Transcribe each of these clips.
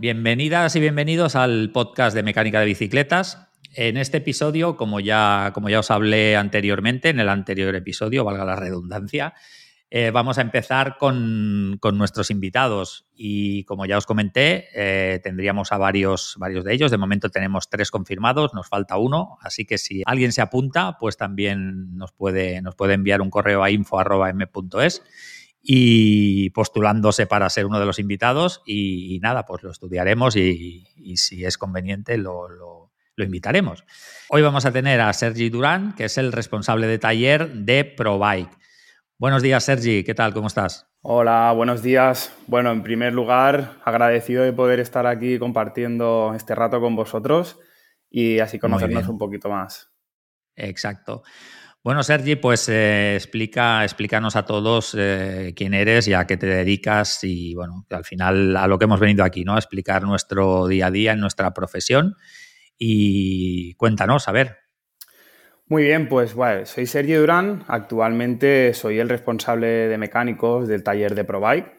Bienvenidas y bienvenidos al podcast de mecánica de bicicletas. En este episodio, como ya, como ya os hablé anteriormente, en el anterior episodio, valga la redundancia, eh, vamos a empezar con, nuestros invitados y como ya os comenté, eh, tendríamos a varios, varios de ellos. De momento tenemos tres confirmados, nos falta uno, así que si alguien se apunta, pues también nos puede, nos puede enviar un correo a info.m.es y postulándose para ser uno de los invitados y, nada, pues lo estudiaremos y, si es conveniente lo, lo, invitaremos. Hoy vamos a tener a Sergi Durán, que es el responsable de taller de ProBike. Buenos días, Sergi, ¿qué tal? ¿Cómo estás? Hola, buenos días. Bueno, en primer lugar, agradecido de poder estar aquí compartiendo este rato con vosotros y así conocernos un poquito más. Exacto. Bueno, Sergi, pues eh, explica, explícanos a todos eh, quién eres y a qué te dedicas y, bueno, al final a lo que hemos venido aquí, ¿no? A explicar nuestro día a día en nuestra profesión y cuéntanos, a ver. Muy bien, pues bueno, soy Sergi Durán, actualmente soy el responsable de mecánicos del taller de ProBike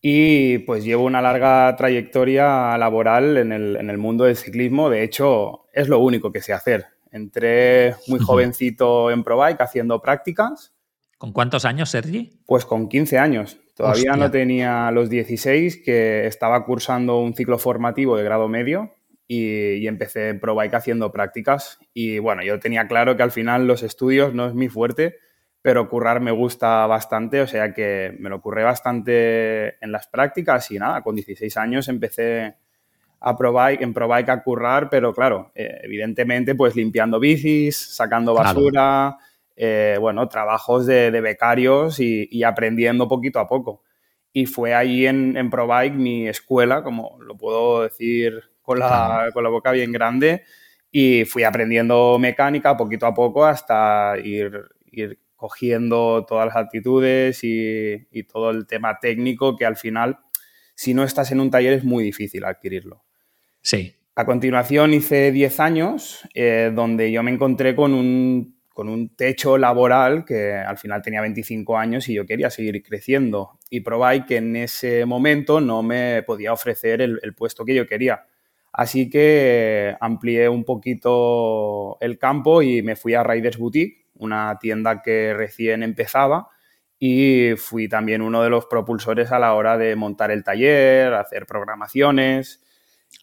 y pues llevo una larga trayectoria laboral en el, en el mundo del ciclismo, de hecho es lo único que sé hacer, Entré muy jovencito en ProBike haciendo prácticas. ¿Con cuántos años, Sergi? Pues con 15 años. Todavía no tenía los 16, que estaba cursando un ciclo formativo de grado medio y, empecé en ProBike haciendo prácticas. Y bueno, yo tenía claro que al final los estudios no es mi fuerte, pero currar me gusta bastante, o sea que me lo curré bastante en las prácticas y nada, con 16 años empecé a ProBike, en ProBike a currar, pero claro, eh, evidentemente pues limpiando bicis, sacando basura, eh, bueno, trabajos de, becarios y, aprendiendo poquito a poco. Y fue ahí en, en ProBike mi escuela, como lo puedo decir con la, con la boca bien grande, y fui aprendiendo mecánica poquito a poco hasta ir, ir cogiendo todas las actitudes y, y todo el tema técnico que al final, si no estás en un taller, es muy difícil adquirirlo. Sí. A continuación hice 10 años eh, donde yo me encontré con un, con un, techo laboral que al final tenía 25 años y yo quería seguir creciendo. Y probé que en ese momento no me podía ofrecer el, puesto que yo quería. Así que amplié un poquito el campo y me fui a Riders Boutique, una tienda que recién empezaba y fui también uno de los propulsores a la hora de montar el taller, hacer programaciones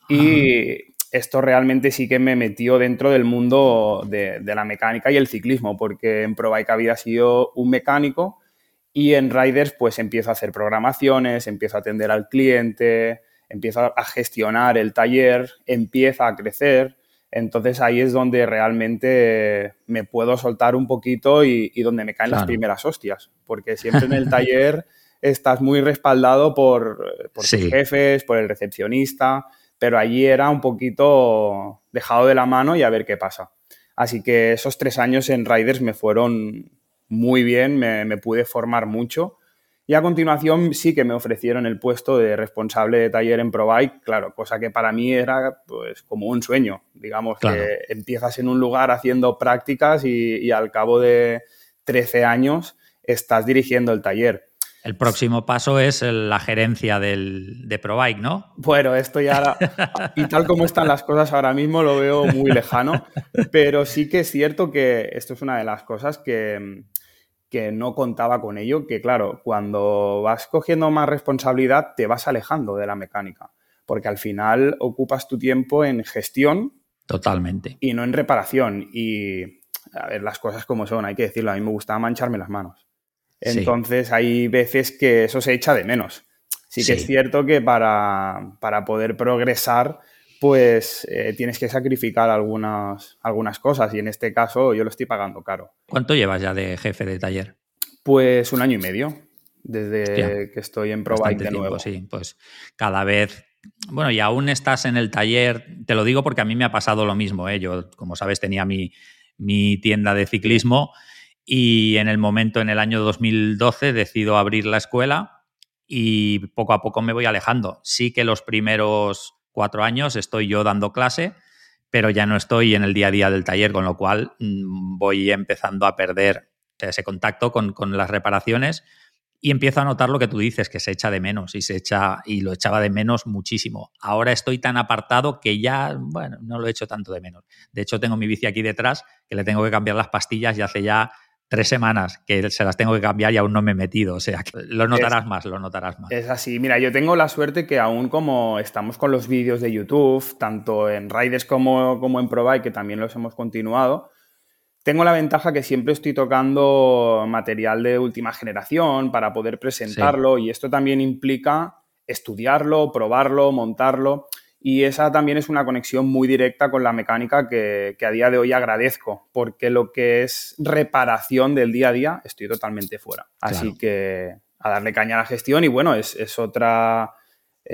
y esto realmente sí que me metió dentro del mundo de, la mecánica y el ciclismo, porque en ProBike había sido un mecánico y en Riders pues empiezo a hacer programaciones, empiezo a atender al cliente, empiezo a gestionar el taller, empieza a crecer. Entonces ahí es donde realmente me puedo soltar un poquito y, donde me caen las primeras hostias, porque siempre en el taller estás muy respaldado por, por tus jefes, por el recepcionista pero allí era un poquito dejado de la mano y a ver qué pasa. Así que esos tres años en Riders me fueron muy bien, me, pude formar mucho. Y a continuación sí que me ofrecieron el puesto de responsable de taller en ProBike, claro, cosa que para mí era pues como un sueño. Digamos que empiezas en un lugar haciendo prácticas y, y, al cabo de 13 años estás dirigiendo el taller. El próximo paso es la gerencia del, de ProBike, ¿no? Bueno, esto ya, y tal como están las cosas ahora mismo, lo veo muy lejano, pero sí que es cierto que esto es una de las cosas que, que no contaba con ello, que claro, cuando vas cogiendo más responsabilidad, te vas alejando de la mecánica, porque al final ocupas tu tiempo en gestión. Totalmente. Y no en reparación. Y, a ver, las cosas como son, hay que decirlo, a mí me gustaba mancharme las manos. Entonces hay veces que eso se echa de menos. Sí que es cierto que para, poder progresar, pues eh, tienes que sacrificar algunas, algunas cosas y en este caso yo lo estoy pagando caro. ¿Cuánto llevas ya de jefe de taller? Pues un año y medio, desde que estoy en ProBike de nuevo. sí, pues cada vez bueno, y aún estás en el taller, te lo digo porque a mí me ha pasado lo mismo. ¿eh? Yo, como sabes, tenía mi, mi, tienda de ciclismo y en el momento, en el año 2012, decido abrir la escuela y poco a poco me voy alejando. Sí que los primeros cuatro años estoy yo dando clase, pero ya no estoy en el día a día del taller, con lo cual mm, voy empezando a perder ese contacto con, las reparaciones y empiezo a notar lo que tú dices, que se echa de menos y se echa y lo echaba de menos muchísimo. Ahora estoy tan apartado que ya, bueno, no lo he hecho tanto de menos. De hecho, tengo mi bici aquí detrás que le tengo que cambiar las pastillas y hace ya tres semanas que se las tengo que cambiar y aún no me he metido. O sea, lo notarás más, lo notarás más. Es así. Mira, yo tengo la suerte que aún como estamos con los vídeos de YouTube, tanto en Riders como, como en ProBike, que también los hemos continuado, tengo la ventaja que siempre estoy tocando material de última generación para poder presentarlo y esto también implica estudiarlo, probarlo, montarlo y esa también es una conexión muy directa con la mecánica que, a día de hoy agradezco porque lo que es reparación del día a día estoy totalmente fuera. Así que a darle caña a la gestión y bueno, es, es otra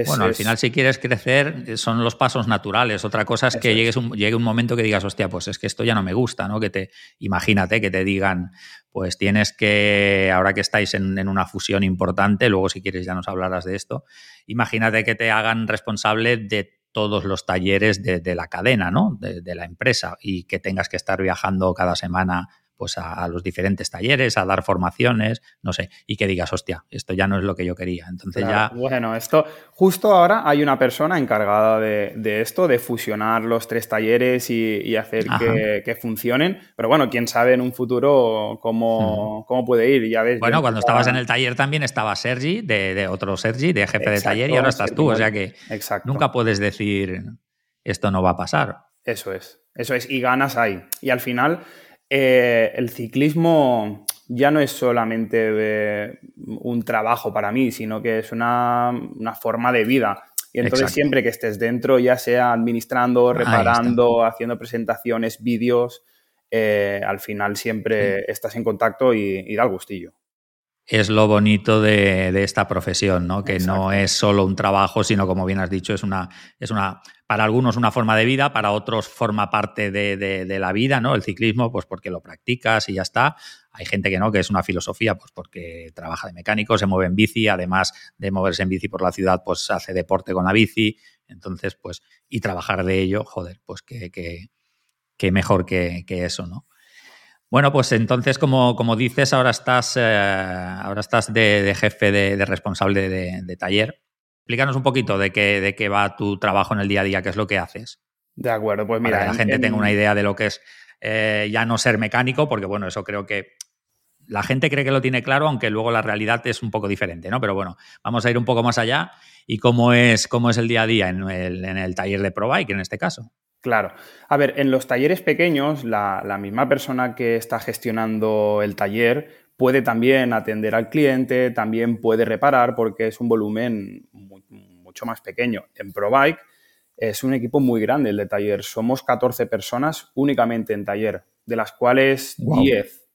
bueno, al final si quieres crecer son los pasos naturales. Otra cosa es que llegues un, llegue un momento que digas, hostia, pues es que esto ya no me gusta, ¿no? Que te, imagínate que te digan, pues tienes que, ahora que estáis en, una fusión importante, luego si quieres ya nos hablarás de esto, imagínate que te hagan responsable de todos los talleres de, la cadena, ¿no? De, de la empresa y que tengas que estar viajando cada semana pues a, los diferentes talleres, a dar formaciones, no sé, y que digas, hostia, esto ya no es lo que yo quería. Entonces ya. Bueno, esto, justo ahora hay una persona encargada de, esto, de fusionar los tres talleres y, hacer que, funcionen. Pero bueno, quién sabe en un futuro cómo, cómo puede ir. Ya ves. Bueno, cuando estabas en el taller también estaba Sergi, de, otro Sergi, de jefe de taller, y ahora estás tú. O sea que nunca puedes decir esto no va a pasar. Eso es, eso es, y ganas ahí. Y al final, eh, el ciclismo ya no es solamente un trabajo para mí, sino que es una, forma de vida. Y entonces siempre que estés dentro, ya sea administrando, reparando, haciendo presentaciones, vídeos, eh, al final siempre estás en contacto y, da el gustillo es lo bonito de, esta profesión, ¿no? Que no es solo un trabajo, sino como bien has dicho, es una, es una, para algunos una forma de vida, para otros forma parte de, la vida, ¿no? El ciclismo, pues porque lo practicas y ya está. Hay gente que no, que es una filosofía, pues porque trabaja de mecánico, se mueve en bici, además de moverse en bici por la ciudad, pues hace deporte con la bici. Entonces, pues, y trabajar de ello, joder, pues que, que, mejor que, que eso, ¿no? Bueno, pues entonces, como, como dices, ahora estás, eh, ahora estás de, jefe de, responsable de, taller. Explícanos un poquito de qué, de qué va tu trabajo en el día a día, qué es lo que haces. De acuerdo, pues mira. Para que la gente tenga una idea de lo que es eh, ya no ser mecánico, porque bueno, eso creo que la gente cree que lo tiene claro, aunque luego la realidad es un poco diferente, ¿no? Pero bueno, vamos a ir un poco más allá y cómo es, cómo es el día a día en el, en el taller de ProBike en este caso. Claro. A ver, en los talleres pequeños, la, misma persona que está gestionando el taller puede también atender al cliente, también puede reparar porque es un volumen mucho más pequeño. En ProBike es un equipo muy grande el de taller. Somos 14 personas únicamente en taller, de las cuales 10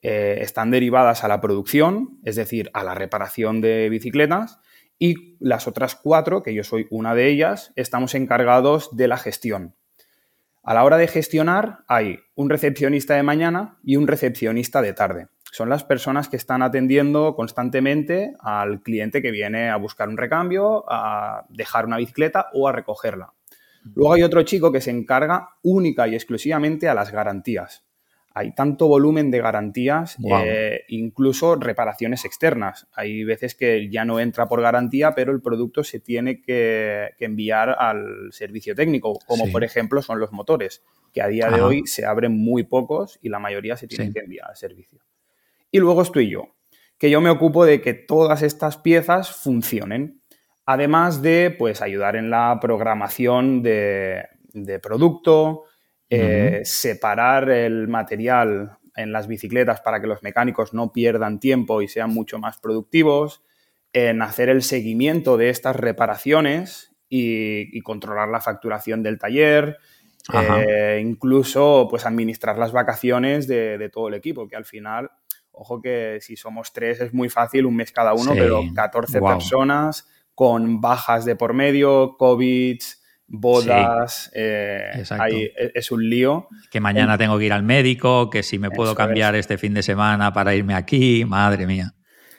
eh, están derivadas a la producción, es decir, a la reparación de bicicletas, y las otras cuatro, que yo soy una de ellas, estamos encargados de la gestión. A la hora de gestionar hay un recepcionista de mañana y un recepcionista de tarde. Son las personas que están atendiendo constantemente al cliente que viene a buscar un recambio, a dejar una bicicleta o a recogerla. Luego hay otro chico que se encarga única y exclusivamente a las garantías hay tanto volumen de garantías, eh, incluso reparaciones externas. Hay veces que ya no entra por garantía, pero el producto se tiene que, enviar al servicio técnico, como por ejemplo son los motores, que a día de hoy se abren muy pocos y la mayoría se tienen que enviar al servicio. Y luego estoy yo, que yo me ocupo de que todas estas piezas funcionen, además de pues, ayudar en la programación de, de producto, eh, separar el material en las bicicletas para que los mecánicos no pierdan tiempo y sean mucho más productivos, en hacer el seguimiento de estas reparaciones y, controlar la facturación del taller, eh, incluso pues administrar las vacaciones de, todo el equipo, que al final, ojo que si somos tres es muy fácil, un mes cada uno, pero 14 personas con bajas de por medio, COVID, bodas, eh, e, es un lío. Que mañana tengo que ir al médico, que si me puedo cambiar este fin de semana para irme aquí, madre mía.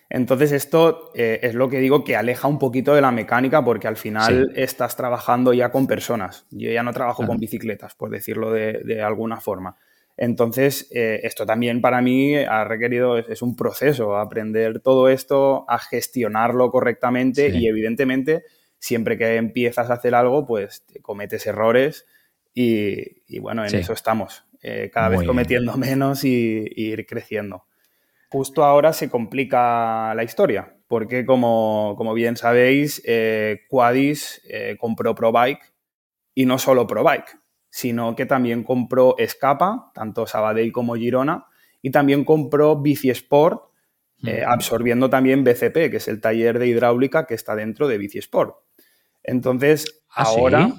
Entonces esto eh, es lo que digo que aleja un poquito de la mecánica porque al final estás trabajando ya con personas. Yo ya no trabajo con bicicletas, por decirlo de, alguna forma. Entonces, eh, esto también para mí ha requerido, es, un proceso, aprender todo esto, a gestionarlo correctamente y evidentemente, siempre que empiezas a hacer algo, pues cometes errores y, bueno, en eso estamos, eh, cada vez cometiendo menos y, ir creciendo. Justo ahora se complica la historia, porque como, bien sabéis, eh, Quadis compró ProBike y no solo ProBike, sino que también compró Escapa, tanto Sabadell como Girona, y también compró Bici Sport, eh, absorbiendo también BCP, que es el taller de hidráulica que está dentro de Bici Sport. Entonces, ¿Ah, ahora...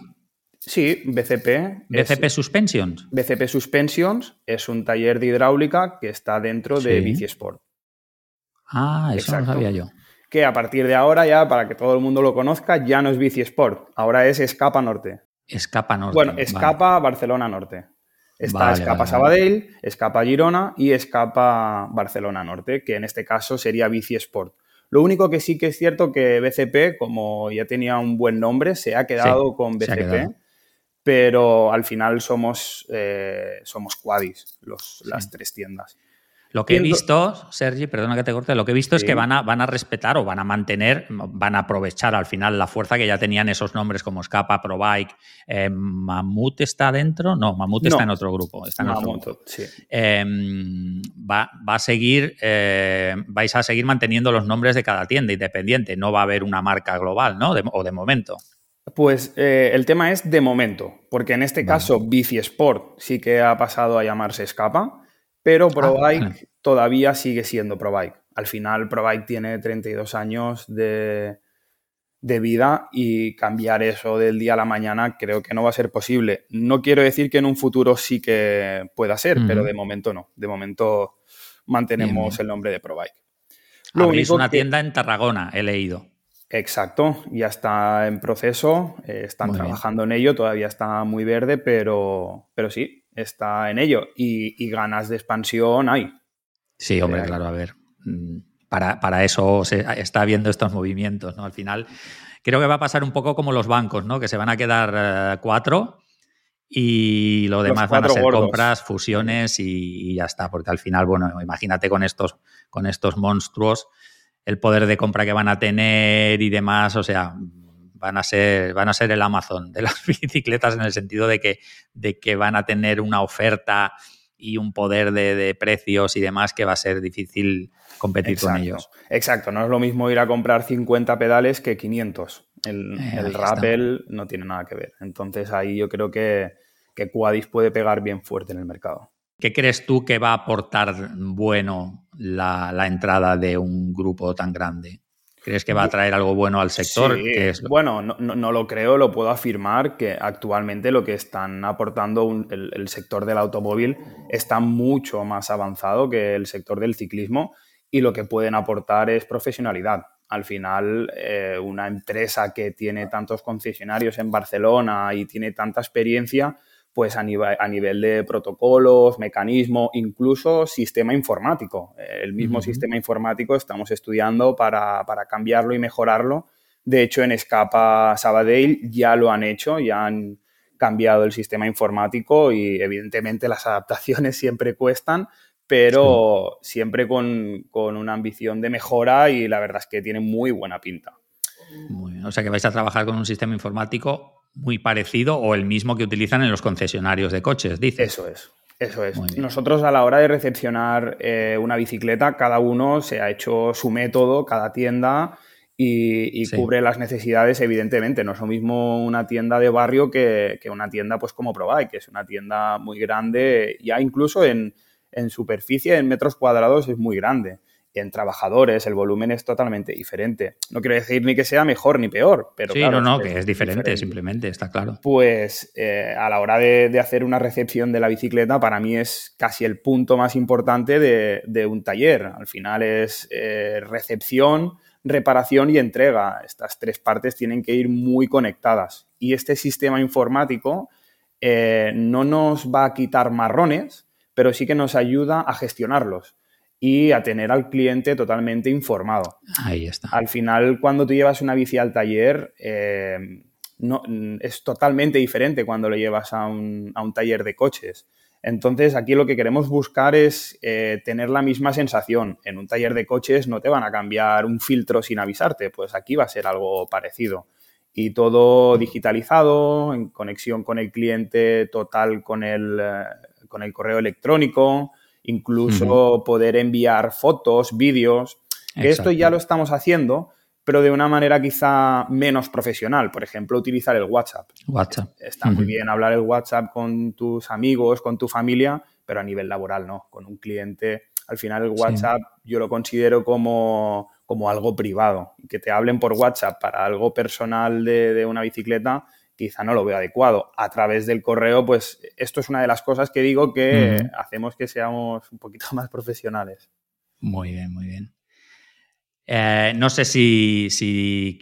Sí? BCP. BCP Suspensions. BCP Suspensions es un taller de hidráulica que está dentro de Bici Sport. Ah, eso no lo sabía yo. Que a partir de ahora, ya para que todo el mundo lo conozca, ya no es Bici Sport, ahora es Escapa Norte. Escapa Norte. Bueno, Escapa Barcelona Norte. Está Escapa Sabadell, Escapa Girona y Escapa Barcelona Norte, que en este caso sería Bici Sport. Lo único que sí que es cierto que BCP, como ya tenía un buen nombre, se ha quedado con BCP, pero al final somos, eh, somos Quadis, los, las tres tiendas. Lo que he visto, Sergi, perdona que te corte, lo que he visto es que van a, van a respetar o van a mantener, van a aprovechar al final la fuerza que ya tenían esos nombres como Scapa, ProBike, eh, Mamut está dentro, no, Mamut está en otro grupo, está en otro grupo. Em, va, a seguir, eh, vais a seguir manteniendo los nombres de cada tienda independiente, no va a haber una marca global, ¿no? o de momento. Pues eh, el tema es de momento, porque en este caso Bici Sport sí que ha pasado a llamarse Scapa pero ah, ProBike todavía sigue siendo ProBike. Al final, ProBike tiene 32 años de, vida y cambiar eso del día a la mañana creo que no va a ser posible. No quiero decir que en un futuro sí que pueda ser, pero de momento no. De momento mantenemos el nombre de ProBike. Lo una tienda en Tarragona, he leído. Exacto, ya está en proceso, eh, están trabajando en ello, todavía está muy verde, pero, pero sí, está en ello y, ganas de expansión hay. Sí, hombre, claro, a ver. Mm, para, eso se está viendo estos movimientos, ¿no? Al final, creo que va a pasar un poco como los bancos, ¿no? Que se van a quedar eh, cuatro y lo demás van a ser compras, fusiones y, ya está. Porque al final, bueno, imagínate con estos, con estos monstruos, el poder de compra que van a tener y demás, o sea, van a ser, van a ser el Amazon de las bicicletas en el sentido de que, de que van a tener una oferta y un poder de, precios y demás que va a ser difícil competir con ellos. Exacto, no es lo mismo ir a comprar 50 pedales que 500. El, eh, el rappel no tiene nada que ver. Entonces ahí yo creo que, que Quadis puede pegar bien fuerte en el mercado. ¿Qué crees tú que va a aportar bueno la, la entrada de un grupo tan grande? ¿Crees que va a traer algo bueno al sector? Bueno, no, lo creo, lo puedo afirmar que actualmente lo que están aportando el, sector del automóvil está mucho más avanzado que el sector del ciclismo y lo que pueden aportar es profesionalidad. Al final, eh, una empresa que tiene tantos concesionarios en Barcelona y tiene tanta experiencia, pues a nivel, de protocolos, mecanismo, incluso sistema informático. El mismo sistema informático estamos estudiando para, cambiarlo y mejorarlo. De hecho, en Escapa Sabadell ya lo han hecho, ya han cambiado el sistema informático y evidentemente las adaptaciones siempre cuestan, pero siempre con, una ambición de mejora y la verdad es que tiene muy buena pinta. O sea que vais a trabajar con un sistema informático muy parecido o el mismo que utilizan en los concesionarios de coches, dice. Eso es. Eso es. Nosotros a la hora de recepcionar eh, una bicicleta, cada uno se ha hecho su método, cada tienda, y, cubre las necesidades, evidentemente. No es lo mismo una tienda de barrio que, una tienda pues como ProBike, que es una tienda muy grande, ya incluso en, en superficie, en metros cuadrados, es muy grande en trabajadores el volumen es totalmente diferente. No quiero decir ni que sea mejor ni peor, pero sí, no, no, que es diferente, simplemente, está claro. Pues eh, a la hora de, hacer una recepción de la bicicleta, para mí es casi el punto más importante de, un taller. Al final es eh, recepción, reparación y entrega. Estas tres partes tienen que ir muy conectadas. Y este sistema informático eh, no nos va a quitar marrones, pero sí que nos ayuda a gestionarlos y a tener al cliente totalmente informado. Ahí está. Al final, cuando tú llevas una bici al taller, eh, no, es totalmente diferente cuando lo llevas a un, taller de coches. Entonces, aquí lo que queremos buscar es eh, tener la misma sensación. En un taller de coches no te van a cambiar un filtro sin avisarte, pues aquí va a ser algo parecido. Y todo digitalizado, en conexión con el cliente total con el, eh, con el correo electrónico, incluso poder enviar fotos, vídeos. esto ya lo estamos haciendo, pero de una manera quizá menos profesional. Por ejemplo, utilizar el WhatsApp. WhatsApp. Está muy bien hablar el WhatsApp con tus amigos, con tu familia, pero a nivel laboral no. Con un cliente, al final el WhatsApp yo lo considero como, como, algo privado. Que te hablen por WhatsApp para algo personal de, una bicicleta, quizá no lo veo adecuado. A través del correo, pues esto es una de las cosas que digo que hacemos que seamos un poquito más profesionales. Muy bien, muy bien. Eh, no sé si, si,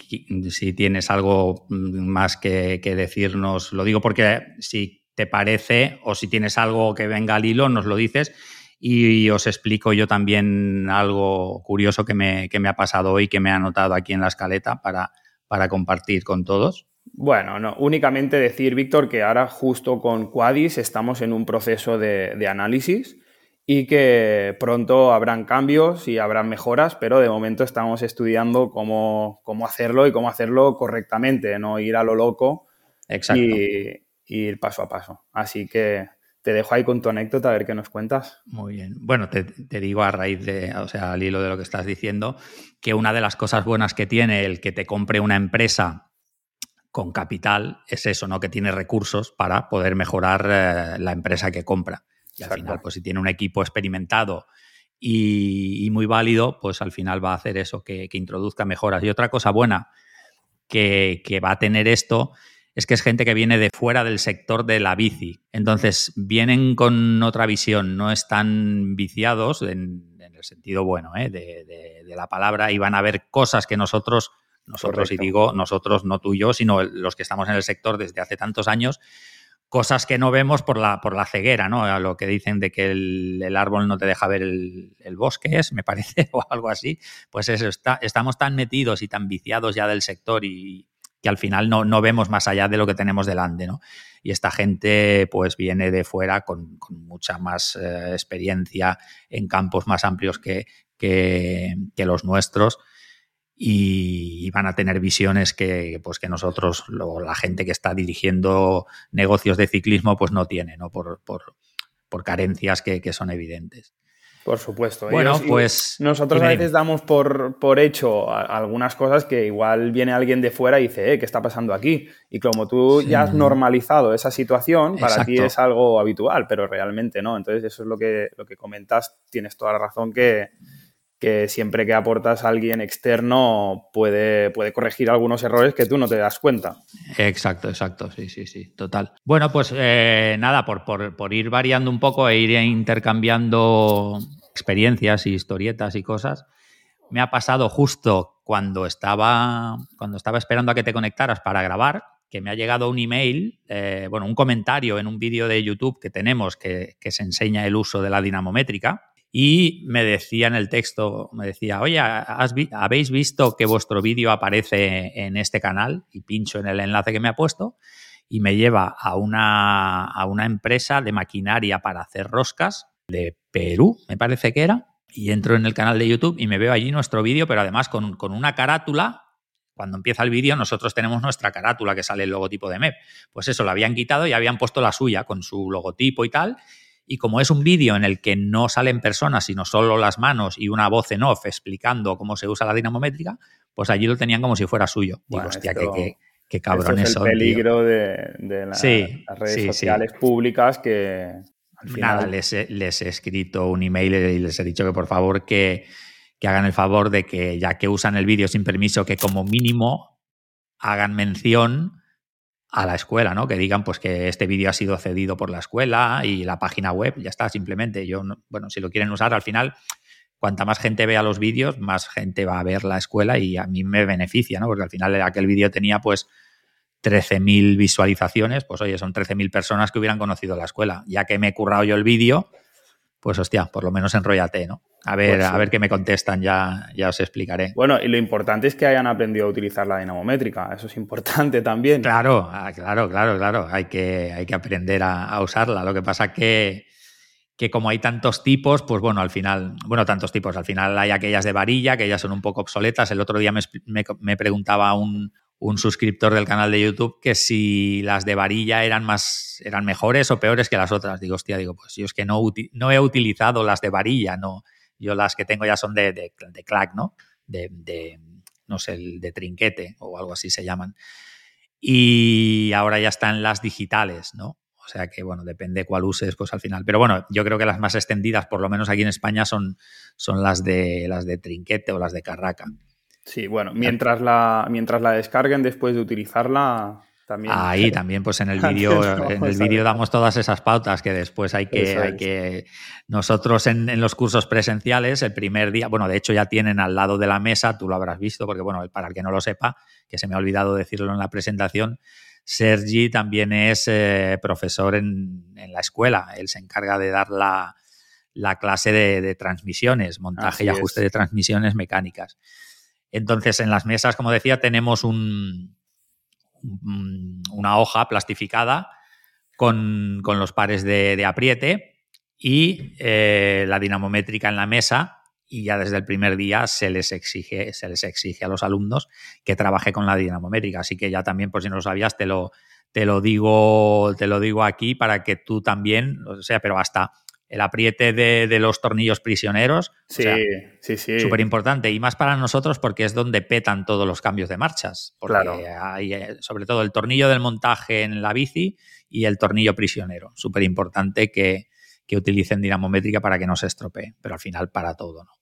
tienes algo más que, decirnos. Lo digo porque si te parece o si tienes algo que venga al hilo, nos lo dices y os explico yo también algo curioso que me, que me ha pasado hoy, que me ha anotado aquí en la escaleta para, para compartir con todos. Bueno, no, únicamente decir, Víctor, que ahora justo con Quadis estamos en un proceso de, de análisis y que pronto habrán cambios y habrán mejoras, pero de momento estamos estudiando cómo, cómo hacerlo y cómo hacerlo correctamente, no ir a lo loco Y, ir paso a paso. Así que te dejo ahí con tu anécdota a ver qué nos cuentas. Muy bien. Bueno, te, te, digo a raíz de, o sea, al hilo de lo que estás diciendo, que una de las cosas buenas que tiene el que te compre una empresa con capital es eso, ¿no? Que tiene recursos para poder mejorar eh, la empresa que compra. Y al final, pues si tiene un equipo experimentado y, muy válido, pues al final va a hacer eso, que, introduzca mejoras. Y otra cosa buena que, va a tener esto es que es gente que viene de fuera del sector de la bici. Entonces, vienen con otra visión, no están viciados en, el sentido bueno ¿eh? de, la palabra y van a ver cosas que nosotros, nosotros y digo nosotros, no tú y yo, sino los que estamos en el sector desde hace tantos años, cosas que no vemos por la, por la ceguera, ¿no? A lo que dicen de que el, árbol no te deja ver el, bosque, es, me parece, o algo así. Pues eso, está, estamos tan metidos y tan viciados ya del sector y que al final no, no vemos más allá de lo que tenemos delante, ¿no? Y esta gente, pues, viene de fuera con, mucha más eh, experiencia en campos más amplios que, que, que los nuestros y van a tener visiones que, pues, que nosotros, la gente que está dirigiendo negocios de ciclismo, pues no tiene, ¿no? Por, por, por carencias que, que, son evidentes. Por supuesto. Bueno, pues. Nosotros a veces damos por, por, hecho algunas cosas que igual viene alguien de fuera y dice, eh, ¿qué está pasando aquí? Y como tú ya has normalizado esa situación, para ti es algo habitual, pero realmente no. Entonces, eso es lo que, lo que comentas. Tienes toda la razón que, que siempre que aportas a alguien externo puede, puede corregir algunos errores que tú no te das cuenta. Exacto, exacto, sí, sí, sí, total. Bueno, pues eh, nada, por, por, ir variando un poco e ir intercambiando experiencias y historietas y cosas, me ha pasado justo cuando estaba, cuando estaba esperando a que te conectaras para grabar, que me ha llegado un email, eh, bueno, un comentario en un vídeo de YouTube que tenemos que, que se enseña el uso de la dinamométrica y me decía en el texto, me decía, oye, ¿habéis visto que vuestro vídeo aparece en este canal? Y pincho en el enlace que me ha puesto y me lleva a una, a una empresa de maquinaria para hacer roscas de Perú, me parece que era. Y entro en el canal de YouTube y me veo allí nuestro vídeo, pero además con, con una carátula cuando empieza el vídeo, nosotros tenemos nuestra carátula que sale el logotipo de MEP. Pues eso, lo habían quitado y habían puesto la suya con su logotipo y tal. Y como es un vídeo en el que no salen personas, sino solo las manos y una voz en off explicando cómo se usa la dinamométrica, pues allí lo tenían como si fuera suyo. Digo, hostia, qué, qué, cabrón es el peligro de, las redes sociales públicas que al final... Nada, les he, les he, escrito un email y les he dicho que por favor que, que hagan el favor de que ya que usan el vídeo sin permiso, que como mínimo hagan mención a la escuela, ¿no? Que digan pues que este vídeo ha sido cedido por la escuela y la página web, ya está, simplemente. Yo, bueno, si lo quieren usar, al final, cuanta más gente vea los vídeos, más gente va a ver la escuela y a mí me beneficia, ¿no? Porque al final aquel vídeo tenía pues 13.000 visualizaciones, pues oye, son 13.000 personas que hubieran conocido la escuela. Ya que me he currado yo el vídeo, pues hostia, por lo menos enrollate, ¿no? A ver, pues a ver qué me contestan, ya, ya os explicaré. Bueno, y lo importante es que hayan aprendido a utilizar la dinamométrica, eso es importante también. Claro, ah, claro, claro, claro, hay que, hay que aprender a, usarla. Lo que pasa que, que como hay tantos tipos, pues bueno, al final, bueno, tantos tipos, al final hay aquellas de varilla que ya son un poco obsoletas. El otro día me, preguntaba un, suscriptor del canal de YouTube que si las de varilla eran más, eran mejores o peores que las otras. Digo, hostia, digo, pues yo es que no, no he utilizado las de varilla, no. Yo las que tengo ya son de, de, de clack, ¿no? De, de, no sé, de trinquete o algo así se llaman. Y ahora ya están las digitales, ¿no? O sea que, bueno, depende cuál uses, pues al final. Pero bueno, yo creo que las más extendidas, por lo menos aquí en España, son, son las, de, las de trinquete o las de carraca. Sí, bueno, mientras la, mientras la descarguen después de utilizarla, también. Ahí también, pues en el vídeo, en el vídeo damos todas esas pautas que después hay que, hay que. Nosotros en, en, los cursos presenciales, el primer día, bueno, de hecho ya tienen al lado de la mesa, tú lo habrás visto, porque bueno, para el que no lo sepa, que se me ha olvidado decirlo en la presentación, Sergi también es eh, profesor en, la escuela. Él se encarga de dar la, clase de, transmisiones, montaje y ajuste de transmisiones mecánicas. Entonces, en las mesas, como decía, tenemos un, una hoja plastificada con, los pares de, apriete y eh, la dinamométrica en la mesa y ya desde el primer día se les exige, se les exige a los alumnos que trabaje con la dinamométrica. Así que ya también, por si no lo sabías, te lo, te lo digo, te lo digo aquí para que tú también, o sea, pero hasta el apriete de, los tornillos prisioneros. Sí, sí, sí. Súper importante. Y más para nosotros porque es donde petan todos los cambios de marchas. Porque claro. hay eh, sobre todo el tornillo del montaje en la bici y el tornillo prisionero. Súper importante que, que utilicen dinamométrica para que no se estropee, pero al final para todo, ¿no?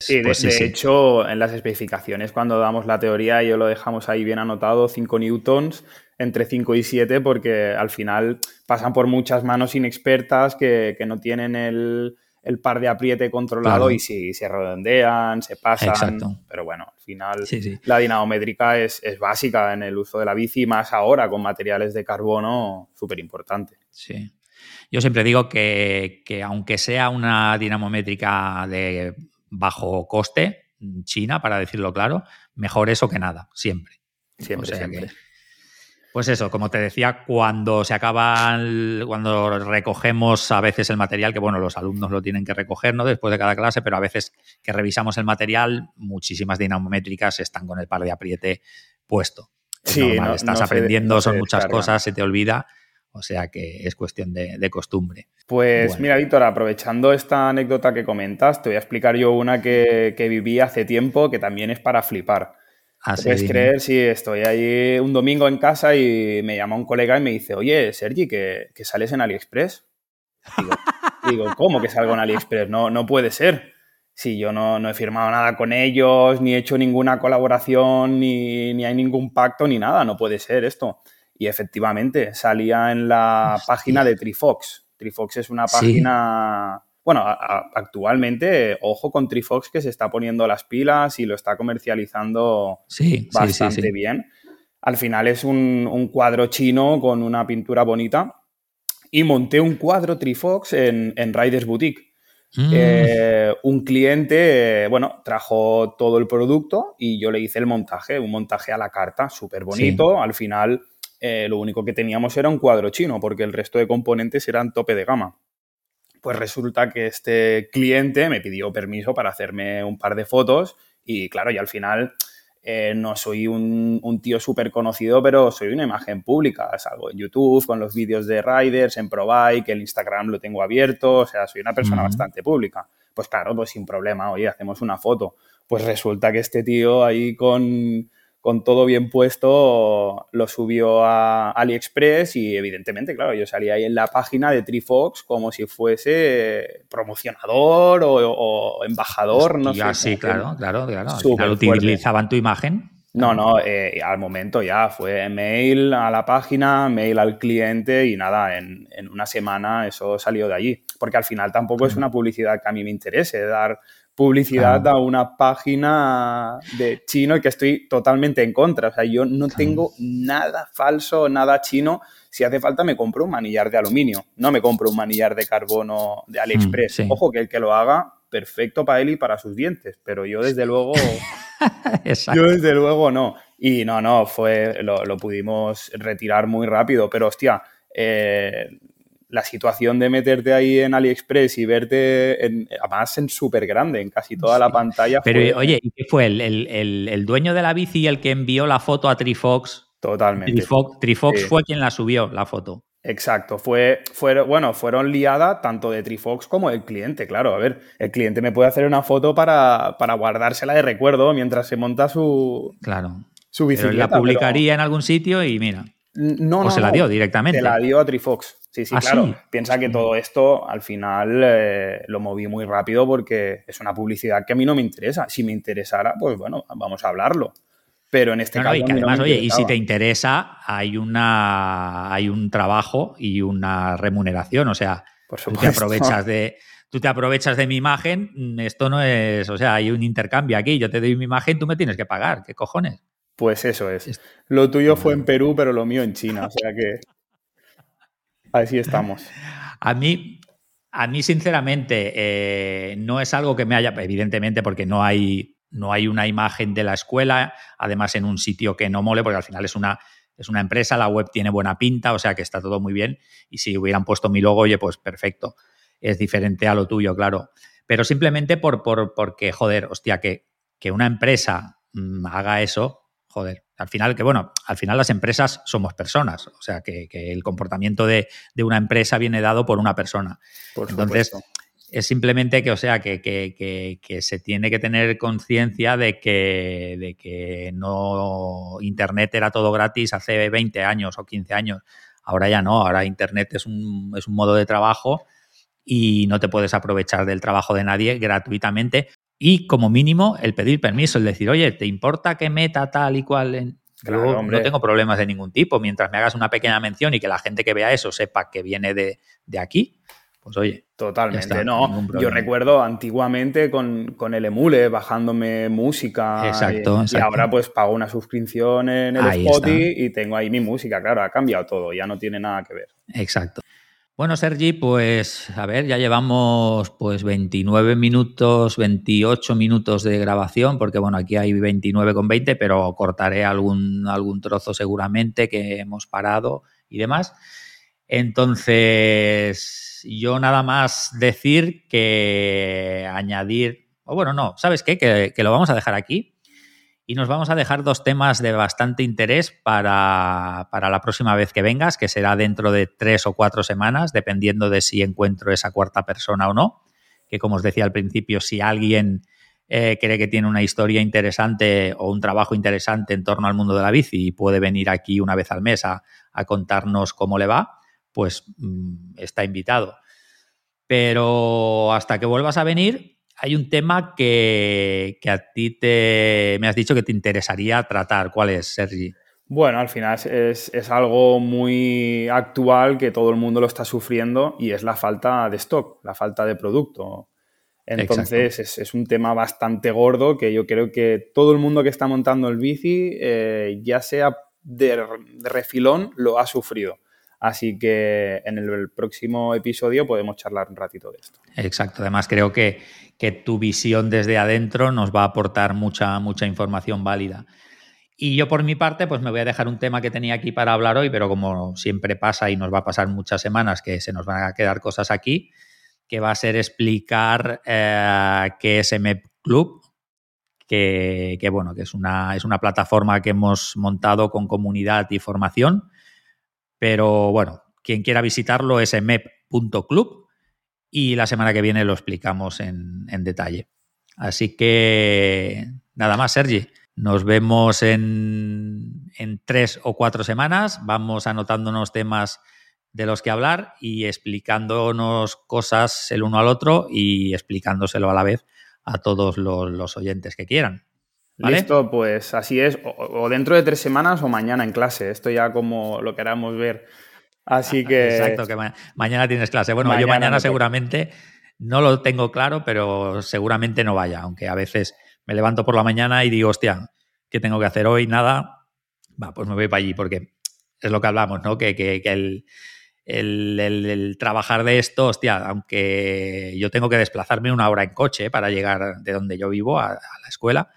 Sí, pues de, hecho, en las especificaciones, cuando damos la teoría, yo lo dejamos ahí bien anotado, 5 newtons, entre 5 y 7, porque al final pasan por muchas manos inexpertas que, no tienen el, par de apriete controlado y si se redondean, se pasan. Pero bueno, al final la dinamométrica es, es, básica en el uso de la bici, más ahora con materiales de carbono, súper importante. Sí. Yo siempre digo que, aunque sea una dinamométrica de bajo coste, China, para decirlo claro, mejor eso que nada, siempre. Siempre, siempre. Pues eso, como te decía, cuando se acaba, cuando recogemos a veces el material, que bueno, los alumnos lo tienen que recoger ¿no? después de cada clase, pero a veces que revisamos el material, muchísimas dinamométricas están con el par de apriete puesto. sí, estás aprendiendo, son muchas cosas, se te olvida o sea que es cuestión de, costumbre. Pues mira, Víctor, aprovechando esta anécdota que comentas, te voy a explicar yo una que, viví hace tiempo que también es para flipar. Ah, ¿Puedes creer si estoy ahí un domingo en casa y me llama un colega y me dice, oye, Sergi, que, sales en AliExpress? Digo, ¿cómo que salgo en AliExpress? No, no puede ser. Si yo no, he firmado nada con ellos, ni he hecho ninguna colaboración, ni, ni hay ningún pacto, ni nada, no puede ser esto. Y efectivamente, salía en la página de Trifox. Trifox es una página... Bueno, actualmente, ojo con Trifox que se está poniendo las pilas y lo está comercializando bastante bien. Al final es un, cuadro chino con una pintura bonita. Y monté un cuadro Trifox en, en Riders Boutique. Mm. Eh, un cliente, bueno, trajo todo el producto y yo le hice el montaje, un montaje a la carta, súper bonito. Al final eh, lo único que teníamos era un cuadro chino, porque el resto de componentes eran tope de gama. Pues resulta que este cliente me pidió permiso para hacerme un par de fotos y claro, y al final eh, no soy un, tío súper conocido, pero soy una imagen pública. Salgo en YouTube con los vídeos de Riders, en ProBike, el Instagram lo tengo abierto, o sea, soy una persona bastante pública. Pues claro, pues sin problema, oye, hacemos una foto. Pues resulta que este tío ahí con, con todo bien puesto, lo subió a AliExpress y evidentemente, claro, yo salía ahí en la página de Trifox como si fuese promocionador o, embajador, no sé. Sí, claro, claro, claro. Al final utilizaban tu imagen. No, no, eh, al momento ya fue mail a la página, mail al cliente y nada, en, en una semana eso salió de allí. Porque al final tampoco es una publicidad que a mí me interese dar publicidad a una página de chino y que estoy totalmente en contra. O sea, yo no tengo nada falso, nada chino. Si hace falta me compro un manillar de aluminio, no me compro un manillar de carbono de AliExpress. Mm, Ojo, que el que lo haga, perfecto para él y para sus dientes, pero yo desde luego... yo desde luego no. Y no, no, fue, lo, pudimos retirar muy rápido, pero hostia, eh, la situación de meterte ahí en AliExpress y verte, en, además en súper grande, en casi toda la pantalla. Pero oye, ¿y qué fue? ¿El, el, dueño de la bici el que envió la foto a Trifox? Totalmente. Trifox, fue quien la subió, la foto. Exacto, fue, fue, bueno, fueron liadas tanto de Trifox como del cliente, claro. A ver, el cliente me puede hacer una foto para, para guardársela de recuerdo mientras se monta su, claro. su bicicleta. la publicaría en algún sitio y mira. No, o se la dio directamente. Se la dio a Trifox. Sí, sí, ¿Ah, claro. Piensa que todo esto al final eh, lo moví muy rápido porque es una publicidad que a mí no me interesa. Si me interesara, pues bueno, vamos a hablarlo. Pero en este caso. y además, oye, y si te interesa, hay una hay un trabajo y una remuneración. O sea, tú te aprovechas de. Tú te aprovechas de mi imagen, esto no es, o sea, hay un intercambio aquí, yo te doy mi imagen, tú me tienes que pagar, ¿qué cojones? Pues eso es. Lo tuyo fue en Perú, pero lo mío en China. O sea que. Así estamos. A mí, a mí sinceramente, eh, no es algo que me haya. Evidentemente, porque no hay, no hay una imagen de la escuela, además en un sitio que no mole, porque al final es una, es una empresa, la web tiene buena pinta, o sea que está todo muy bien. Y si hubieran puesto mi logo, oye, pues perfecto. Es diferente a lo tuyo, claro. Pero simplemente por, por porque, joder, hostia, que, que una empresa mm, haga eso, joder, al final, que bueno, al final las empresas somos personas, o sea, que, el comportamiento de, una empresa viene dado por una persona. Entonces, es simplemente que, o sea, que, que se tiene que tener conciencia de que, de que no Internet era todo gratis hace 20 años o 15 años. Ahora ya no, ahora Internet es un, es un modo de trabajo y no te puedes aprovechar del trabajo de nadie gratuitamente y como mínimo el pedir permiso, el decir, oye, ¿te importa que meta tal y cual? En... no tengo problemas de ningún tipo. Mientras me hagas una pequeña mención y que la gente que vea eso sepa que viene de, aquí, pues oye. Totalmente, no. Yo recuerdo antiguamente con, el emule bajándome música. Exacto, y, ahora pues pago una suscripción en el Spotify y tengo ahí mi música. Claro, ha cambiado todo, ya no tiene nada que ver. Exacto. Bueno, Sergi, pues a ver, ya llevamos pues 29 minutos, 28 minutos de grabación, porque bueno, aquí hay 29 con 20, pero cortaré algún, algún trozo seguramente que hemos parado y demás. Entonces, yo nada más decir que añadir, o bueno, no, ¿sabes qué? Que, que lo vamos a dejar aquí y nos vamos a dejar dos temas de bastante interés para, la próxima vez que vengas, que será dentro de tres o cuatro semanas, dependiendo de si encuentro esa cuarta persona o no. Que como os decía al principio, si alguien eh, cree que tiene una historia interesante o un trabajo interesante en torno al mundo de la bici y puede venir aquí una vez al mes a, contarnos cómo le va, pues mm, está invitado. Pero hasta que vuelvas a venir, hay un tema que, a ti te, me has dicho que te interesaría tratar. ¿Cuál es, Sergi? Bueno, al final es, algo muy actual que todo el mundo lo está sufriendo y es la falta de stock, la falta de producto. Entonces es, un tema bastante gordo que yo creo que todo el mundo que está montando el bici, eh, ya sea de, refilón, lo ha sufrido. Así que en el, próximo episodio podemos charlar un ratito de esto. Exacto. Además, creo que, que, tu visión desde adentro nos va a aportar mucha, mucha información válida. Y yo por mi parte, pues me voy a dejar un tema que tenía aquí para hablar hoy, pero como siempre pasa y nos va a pasar muchas semanas que se nos van a quedar cosas aquí, que va a ser explicar eh, qué es MEP Club, que, que, bueno, que es una, es una plataforma que hemos montado con comunidad y formación pero bueno, quien quiera visitarlo es mep.club y la semana que viene lo explicamos en, detalle. Así que nada más, Sergi. Nos vemos en, en, tres o cuatro semanas. Vamos anotándonos temas de los que hablar y explicándonos cosas el uno al otro y explicándoselo a la vez a todos los oyentes que quieran. Listo, pues así es. O, dentro de tres semanas o mañana en clase. Esto ya como lo queramos ver. Así que. Exacto, que mañana tienes clase. Bueno, yo mañana seguramente no lo tengo claro, pero seguramente no vaya. Aunque a veces me levanto por la mañana y digo, hostia, ¿qué tengo que hacer hoy? Nada. Va, pues me voy para allí, porque es lo que hablamos, ¿no? Que, que, el, el, trabajar de esto, hostia, aunque yo tengo que desplazarme una hora en coche para llegar de donde yo vivo a la escuela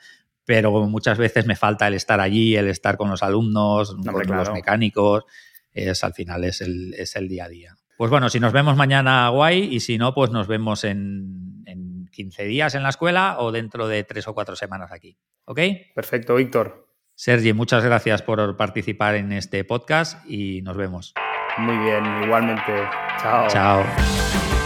pero muchas veces me falta el estar allí, el estar con los alumnos, con los mecánicos, es al final es el, es el día a día. Pues bueno, si nos vemos mañana, guay, y si no, pues nos vemos en, en 15 días en la escuela o dentro de tres o cuatro semanas aquí. ¿Ok? Perfecto, Víctor. Sergi, muchas gracias por participar en este podcast y nos vemos. Muy bien, igualmente. Chao. Chao.